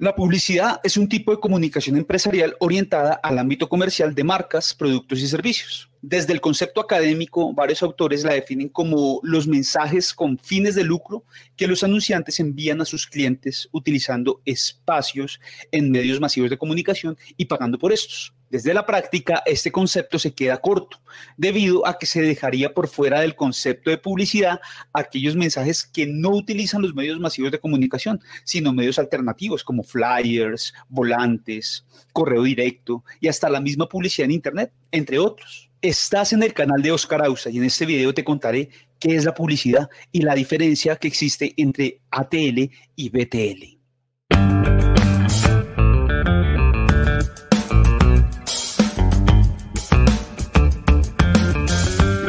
La publicidad es un tipo de comunicación empresarial orientada al ámbito comercial de marcas, productos y servicios. Desde el concepto académico, varios autores la definen como los mensajes con fines de lucro que los anunciantes envían a sus clientes utilizando espacios en medios masivos de comunicación y pagando por estos. Desde la práctica, este concepto se queda corto, debido a que se dejaría por fuera del concepto de publicidad aquellos mensajes que no utilizan los medios masivos de comunicación, sino medios alternativos como flyers, volantes, correo directo y hasta la misma publicidad en Internet, entre otros. Estás en el canal de Oscar Ausa y en este video te contaré qué es la publicidad y la diferencia que existe entre ATL y BTL.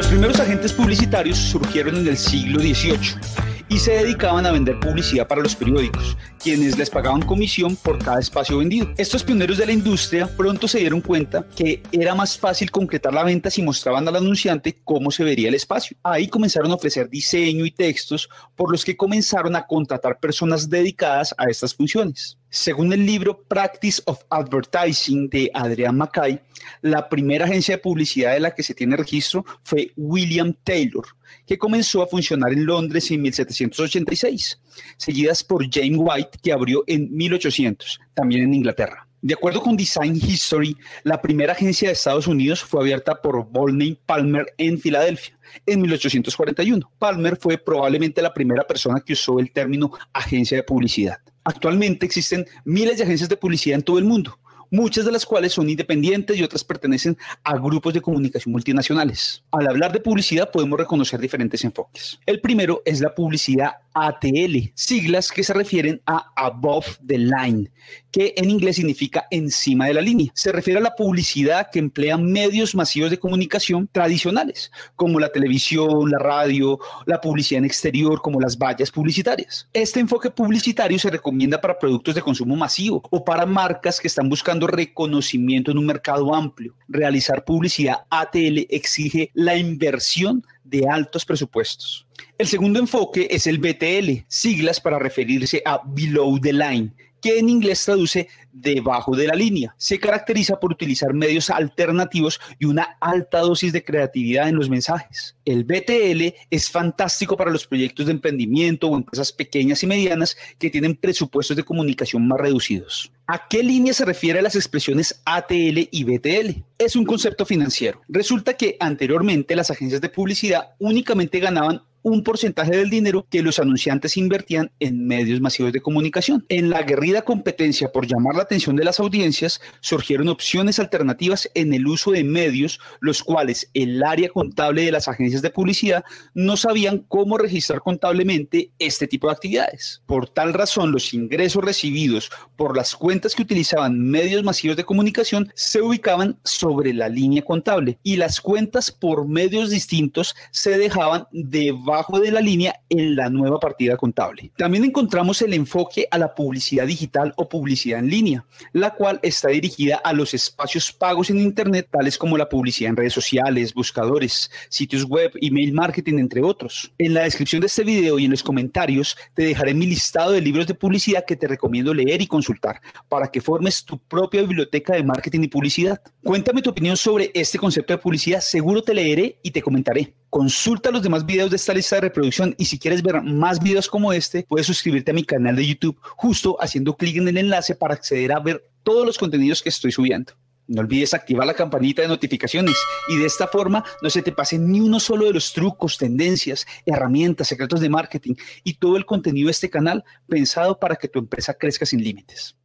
primeros agentes publicitarios surgieron en el siglo XVIII y se dedicaban a vender publicidad para los periódicos, quienes les pagaban comisión por cada espacio vendido. Estos pioneros de la industria pronto se dieron cuenta que era más fácil concretar la venta si mostraban al anunciante cómo se vería el espacio. Ahí comenzaron a ofrecer diseño y textos por los que comenzaron a contratar personas dedicadas a estas funciones. Según el libro Practice of Advertising de Adrian Mackay, la primera agencia de publicidad de la que se tiene registro fue William Taylor, que comenzó a funcionar en Londres en 1786, seguidas por James White, que abrió en 1800, también en Inglaterra. De acuerdo con Design History, la primera agencia de Estados Unidos fue abierta por Volney Palmer en Filadelfia en 1841. Palmer fue probablemente la primera persona que usó el término agencia de publicidad. Actualmente existen miles de agencias de publicidad en todo el mundo, muchas de las cuales son independientes y otras pertenecen a grupos de comunicación multinacionales. Al hablar de publicidad podemos reconocer diferentes enfoques. El primero es la publicidad ATL, siglas que se refieren a above the line, que en inglés significa encima de la línea. Se refiere a la publicidad que emplea medios masivos de comunicación tradicionales, como la televisión, la radio, la publicidad en exterior, como las vallas publicitarias. Este enfoque publicitario se recomienda para productos de consumo masivo o para marcas que están buscando reconocimiento en un mercado amplio. Realizar publicidad ATL exige la inversión de altos presupuestos. El segundo enfoque es el BTL, siglas para referirse a Below the Line, que en inglés traduce debajo de la línea. Se caracteriza por utilizar medios alternativos y una alta dosis de creatividad en los mensajes. El BTL es fantástico para los proyectos de emprendimiento o empresas pequeñas y medianas que tienen presupuestos de comunicación más reducidos. ¿A qué línea se refiere las expresiones ATL y BTL? Es un concepto financiero. Resulta que anteriormente las agencias de publicidad únicamente ganaban un porcentaje del dinero que los anunciantes invertían en medios masivos de comunicación. En la aguerrida competencia por llamar la atención de las audiencias, surgieron opciones alternativas en el uso de medios, los cuales el área contable de las agencias de publicidad no sabían cómo registrar contablemente este tipo de actividades. Por tal razón, los ingresos recibidos por las cuentas que utilizaban medios masivos de comunicación se ubicaban sobre la línea contable y las cuentas por medios distintos se dejaban debajo de la línea en la nueva partida contable. También encontramos el enfoque a la publicidad digital o publicidad en línea, la cual está dirigida a los espacios pagos en Internet, tales como la publicidad en redes sociales, buscadores, sitios web, email marketing, entre otros. En la descripción de este video y en los comentarios te dejaré mi listado de libros de publicidad que te recomiendo leer y consultar para que formes tu propia biblioteca de marketing y publicidad. Cuéntame tu opinión sobre este concepto de publicidad, seguro te leeré y te comentaré. Consulta los demás videos de esta lista de reproducción y si quieres ver más videos como este, puedes suscribirte a mi canal de YouTube justo haciendo clic en el enlace para acceder a ver todos los contenidos que estoy subiendo. No olvides activar la campanita de notificaciones y de esta forma no se te pase ni uno solo de los trucos, tendencias, herramientas, secretos de marketing y todo el contenido de este canal pensado para que tu empresa crezca sin límites.